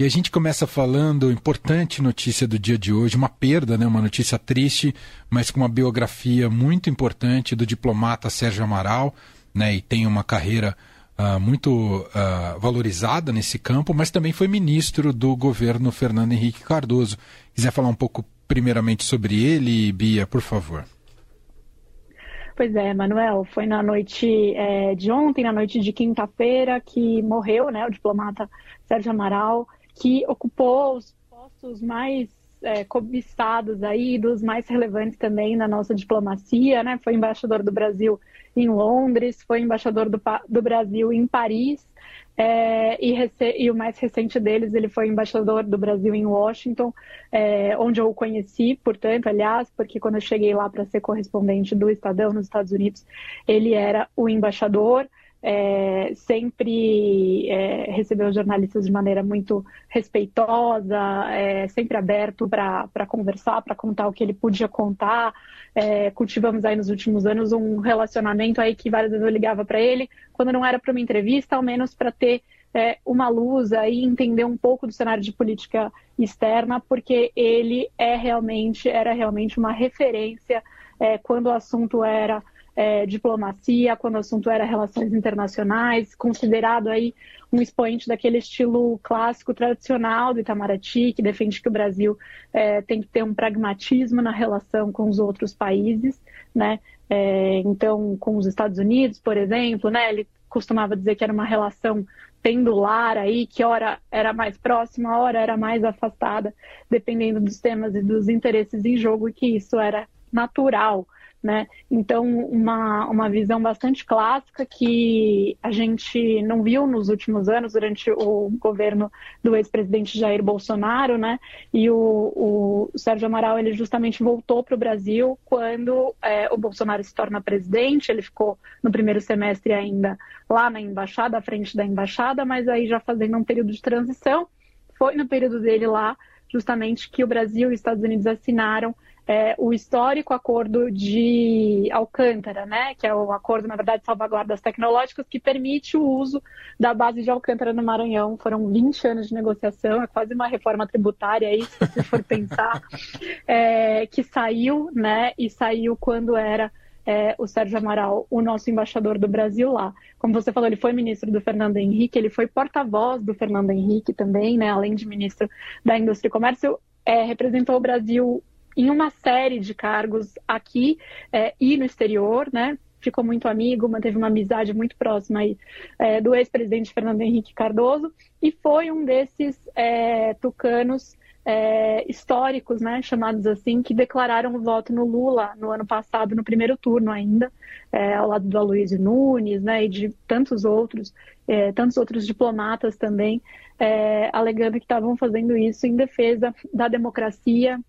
E a gente começa falando, importante notícia do dia de hoje, uma perda, né, uma notícia triste, mas com uma biografia muito importante do diplomata Sérgio Amaral, né, e tem uma carreira uh, muito uh, valorizada nesse campo, mas também foi ministro do governo Fernando Henrique Cardoso. Quiser falar um pouco primeiramente sobre ele, Bia, por favor. Pois é, Manuel, foi na noite é, de ontem, na noite de quinta-feira, que morreu né, o diplomata Sérgio Amaral, que ocupou os postos mais é, cobiçados aí, dos mais relevantes também na nossa diplomacia, né? Foi embaixador do Brasil em Londres, foi embaixador do, do Brasil em Paris, é, e, e, o mais recente deles, ele foi embaixador do Brasil em Washington, é, onde eu o conheci, portanto, aliás, porque quando eu cheguei lá para ser correspondente do Estadão nos Estados Unidos, ele era o embaixador é, sempre é, recebeu os jornalistas de maneira muito respeitosa, é, sempre aberto para conversar, para contar o que ele podia contar. É, cultivamos aí nos últimos anos um relacionamento aí que várias vezes eu ligava para ele, quando não era para uma entrevista, ao menos para ter é, uma luz aí, entender um pouco do cenário de política externa, porque ele é realmente, era realmente uma referência é, quando o assunto era é, diplomacia, quando o assunto era relações internacionais, considerado aí um expoente daquele estilo clássico tradicional do Itamaraty, que defende que o Brasil é, tem que ter um pragmatismo na relação com os outros países, né? É, então, com os Estados Unidos, por exemplo, né? Ele costumava dizer que era uma relação pendular aí, que hora era mais próxima, hora era mais afastada, dependendo dos temas e dos interesses em jogo, e que isso era natural né? Então, uma, uma visão bastante clássica que a gente não viu nos últimos anos, durante o governo do ex-presidente Jair Bolsonaro, né? E o, o Sérgio Amaral, ele justamente voltou para o Brasil quando é, o Bolsonaro se torna presidente, ele ficou no primeiro semestre ainda lá na embaixada, à frente da embaixada, mas aí já fazendo um período de transição, foi no período dele lá, justamente, que o Brasil e os Estados Unidos assinaram é, o histórico acordo de Alcântara, né, que é o acordo, na verdade, de salvaguardas tecnológicas, que permite o uso da base de Alcântara no Maranhão. Foram 20 anos de negociação, é quase uma reforma tributária aí, se você for pensar, é, que saiu, né, e saiu quando era é, o Sérgio Amaral, o nosso embaixador do Brasil lá. Como você falou, ele foi ministro do Fernando Henrique, ele foi porta-voz do Fernando Henrique também, né, além de ministro da Indústria e Comércio, é, representou o Brasil em uma série de cargos aqui é, e no exterior, né? Ficou muito amigo, manteve uma amizade muito próxima aí, é, do ex-presidente Fernando Henrique Cardoso e foi um desses é, tucanos é, históricos, né, chamados assim, que declararam o voto no Lula no ano passado, no primeiro turno ainda, é, ao lado do Aloysio Nunes, né, e de tantos outros, é, tantos outros diplomatas também, alegando que estavam fazendo isso em defesa da democracia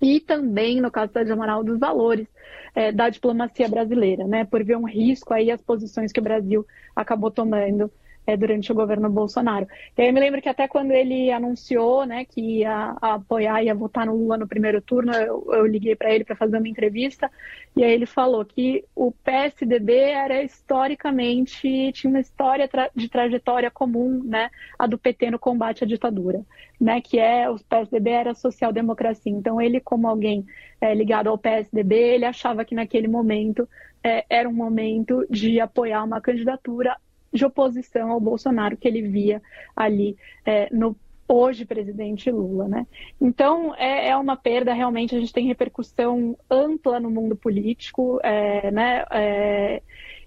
e também, no caso da Amaral, dos valores é, da diplomacia brasileira, né, por ver um risco aí as posições que o Brasil acabou tomando é, durante o governo Bolsonaro. E aí eu me lembro que até quando ele anunciou né, que ia apoiar, ia votar no Lula no primeiro turno, eu, eu liguei para ele para fazer uma entrevista, e aí ele falou que o PSDB era historicamente, tinha uma história de trajetória comum, né, a do PT no combate à ditadura, né, que é, o PSDB era social-democracia. Então ele, como alguém é, ligado ao PSDB, ele achava que naquele momento é, era um momento de apoiar uma candidatura de oposição ao Bolsonaro que ele via ali é, no hoje presidente Lula, né? Então é, é, uma perda realmente a gente tem repercussão ampla no mundo político, é, né? É,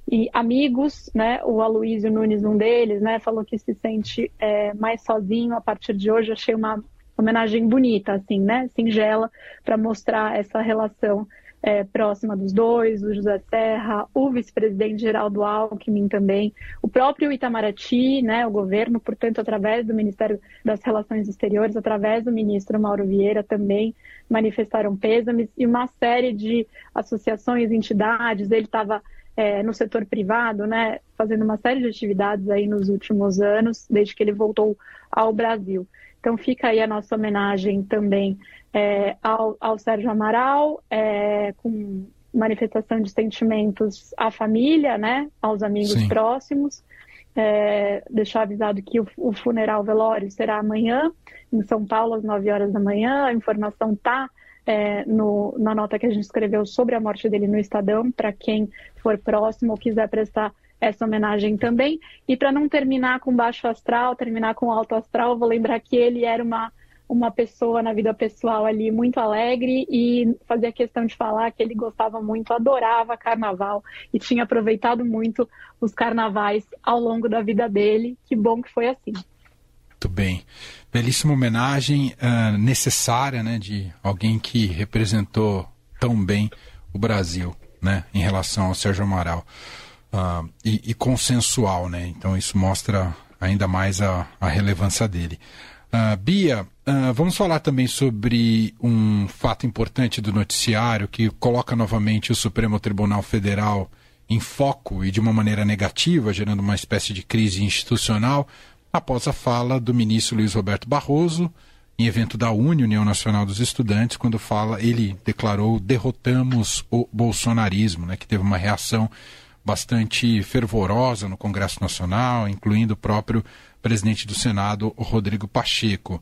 e amigos, né? O Aloysio Nunes, um deles, né? Falou que se sente é, mais sozinho a partir de hoje. Achei uma homenagem bonita, assim, né? Singela para mostrar essa relação é, próxima dos dois, o José Serra, o vice-presidente Geraldo Alckmin também, o próprio Itamaraty, né, o governo, portanto, através do Ministério das Relações Exteriores, através do ministro Mauro Vieira também manifestaram pêsames e uma série de associações, entidades, ele estava é, no setor privado, né, fazendo uma série de atividades aí nos últimos anos, desde que ele voltou ao Brasil. Então fica aí a nossa homenagem também é, ao, ao, Sérgio Amaral, é, com manifestação de sentimentos à família, né, aos amigos Sim. próximos, é, deixar avisado que o, o funeral velório será amanhã, em São Paulo, às 9 horas da manhã. A informação está é, na nota que a gente escreveu sobre a morte dele no Estadão, para quem for próximo ou quiser prestar essa homenagem também. E para não terminar com baixo astral, terminar com alto astral, vou lembrar que ele era uma uma pessoa na vida pessoal ali muito alegre e fazia questão de falar que ele gostava muito, adorava carnaval e tinha aproveitado muito os carnavais ao longo da vida dele. Que bom que foi assim. Muito bem. Belíssima homenagem uh, necessária né, de alguém que representou tão bem o Brasil né, em relação ao Sérgio Amaral. Uh, e, e, consensual, né? Então isso mostra ainda mais a, a relevância dele. Uh, Bia, uh, vamos falar também sobre um fato importante do noticiário que coloca novamente o Supremo Tribunal Federal em foco e de uma maneira negativa, gerando uma espécie de crise institucional, após a fala do ministro Luiz Roberto Barroso em evento da UNE, União Nacional dos Estudantes, quando fala, ele declarou derrotamos o bolsonarismo, né, que teve uma reação bastante fervorosa no Congresso Nacional, incluindo o próprio presidente do Senado, Rodrigo Pacheco.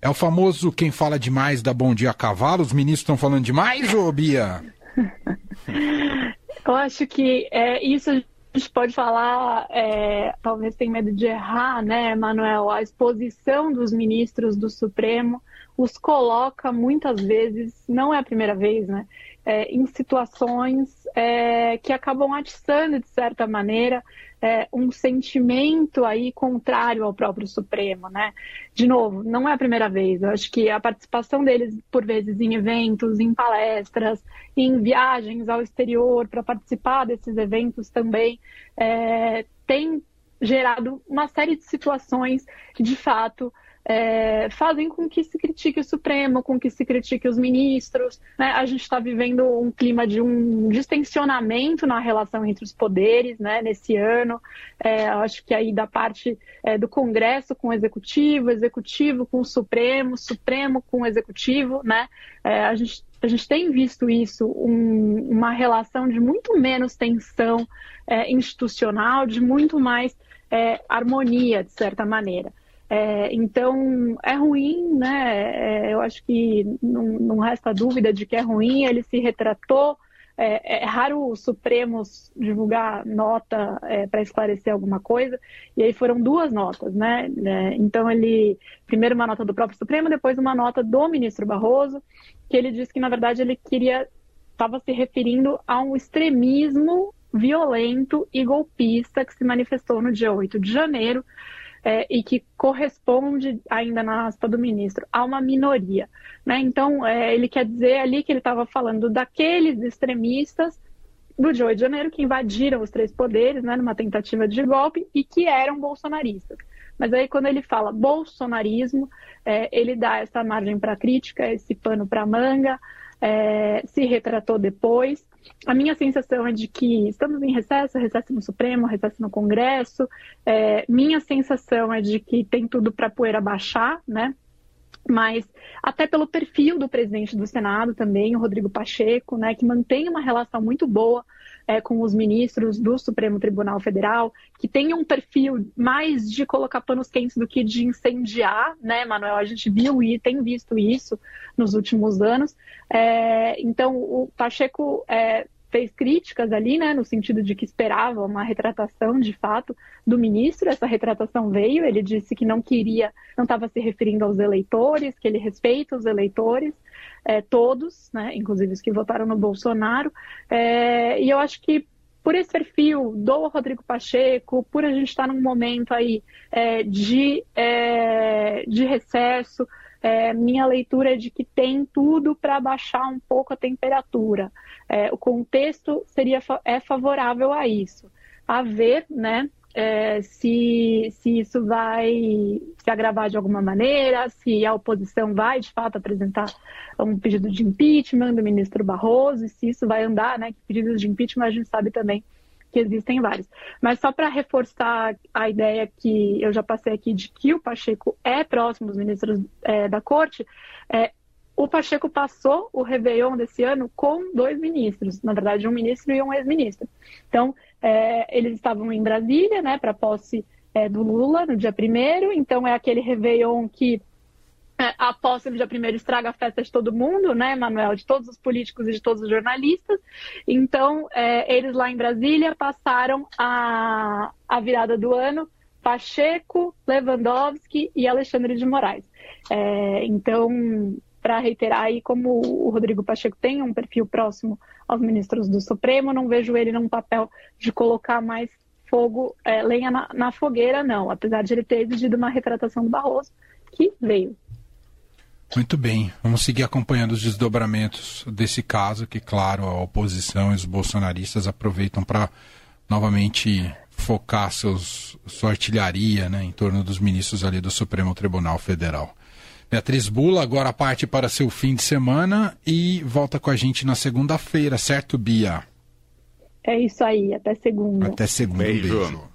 É o famoso quem fala demais da Bom Dia a Cavalo? Os ministros estão falando demais, ô Bia? Eu acho que é, isso a gente pode falar, é, talvez tem medo de errar, né, Manuel? A exposição dos ministros do Supremo os coloca muitas vezes, não é a primeira vez, né, é, em situações é, que acabam atiçando, de certa maneira, é, um sentimento aí contrário ao próprio Supremo, né? De novo, não é a primeira vez. Eu acho que a participação deles, por vezes, em eventos, em palestras, em viagens ao exterior para participar desses eventos também, é, tem gerado uma série de situações que, de fato, é, fazem com que se critique o Supremo, com que se critique os ministros. Né? A gente está vivendo um clima de um distensionamento na relação entre os poderes né, nesse ano. É, acho que aí da parte é, do Congresso com o Executivo, Executivo com o Supremo, Supremo com o Executivo. Né? É, a gente a gente tem visto isso, um, uma relação de muito menos tensão é, institucional, de muito mais é, harmonia, de certa maneira. É, então, é ruim, né? É, eu acho que não, não, resta dúvida de que é ruim. Ele se retratou. É, é raro os Supremos divulgar nota é, para esclarecer alguma coisa, e aí foram duas notas, né? É, então, ele, primeiro uma nota do próprio Supremo, depois uma nota do ministro Barroso, que ele disse que, na verdade, ele queria, estava se referindo a um extremismo violento e golpista que se manifestou no dia 8 de janeiro é, e que corresponde, ainda na aspa do ministro, a uma minoria. Né? Então, é, ele quer dizer ali que ele estava falando daqueles extremistas do dia 8 de janeiro que invadiram os três poderes né, numa tentativa de golpe e que eram bolsonaristas. Mas aí, quando ele fala bolsonarismo, é, ele dá essa margem para crítica, esse pano para manga, é, se retratou depois. A minha sensação é de que estamos em recesso, recesso no Supremo, recesso no Congresso. É, minha sensação é de que tem tudo para poeira baixar, né? Mas até pelo perfil do presidente do Senado também, o Rodrigo Pacheco, né, que mantém uma relação muito boa é, com os ministros do Supremo Tribunal Federal, que tem um perfil mais de colocar panos quentes do que de incendiar, né, Manuel? A gente viu e tem visto isso nos últimos anos. É, então, o Pacheco é, fez críticas ali, né, no sentido de que esperava uma retratação de fato do ministro. Essa retratação veio, ele disse que não queria, não estava se referindo aos eleitores, que ele respeita os eleitores, é, todos, né, inclusive os que votaram no Bolsonaro. É, e eu acho que por esse perfil do Rodrigo Pacheco, por a gente estar num momento aí é, de, é, de recesso, é, minha leitura é de que tem tudo para baixar um pouco a temperatura. É, o contexto seria é favorável a isso. A ver, né, é, se, se isso vai se agravar de alguma maneira, se a oposição vai de fato apresentar um pedido de impeachment do ministro Barroso, e se isso vai andar, né? Que pedidos de impeachment a gente sabe também que existem vários. Mas só para reforçar a ideia que eu já passei aqui de que o Pacheco é próximo dos ministros é, da corte, é, o Pacheco passou o Réveillon desse ano com dois ministros, na verdade, um ministro e um ex-ministro. Então, é, eles estavam em Brasília, né, para posse é, do Lula no dia primeiro, então é aquele Réveillon que é, a posse no dia primeiro estraga a festa de todo mundo, né, Manuel, de todos os políticos e de todos os jornalistas. Então, é, eles lá em Brasília passaram a, a virada do ano Pacheco, Lewandowski e Alexandre de Moraes. É, então, para reiterar aí, como o Rodrigo Pacheco tem um perfil próximo aos ministros do Supremo, não vejo ele num papel de colocar mais fogo, é, lenha na, na, fogueira, não, apesar de ele ter exigido uma retratação do Barroso, que veio. Muito bem, vamos seguir acompanhando os desdobramentos desse caso, que, claro, a oposição e os bolsonaristas aproveitam para novamente focar seus, sua artilharia né, em torno dos ministros ali do Supremo Tribunal Federal. Beatriz Bula agora parte para seu fim de semana e volta com a gente na segunda-feira, certo, Bia? É isso aí, até segunda. Até segunda. Beijo. beijo.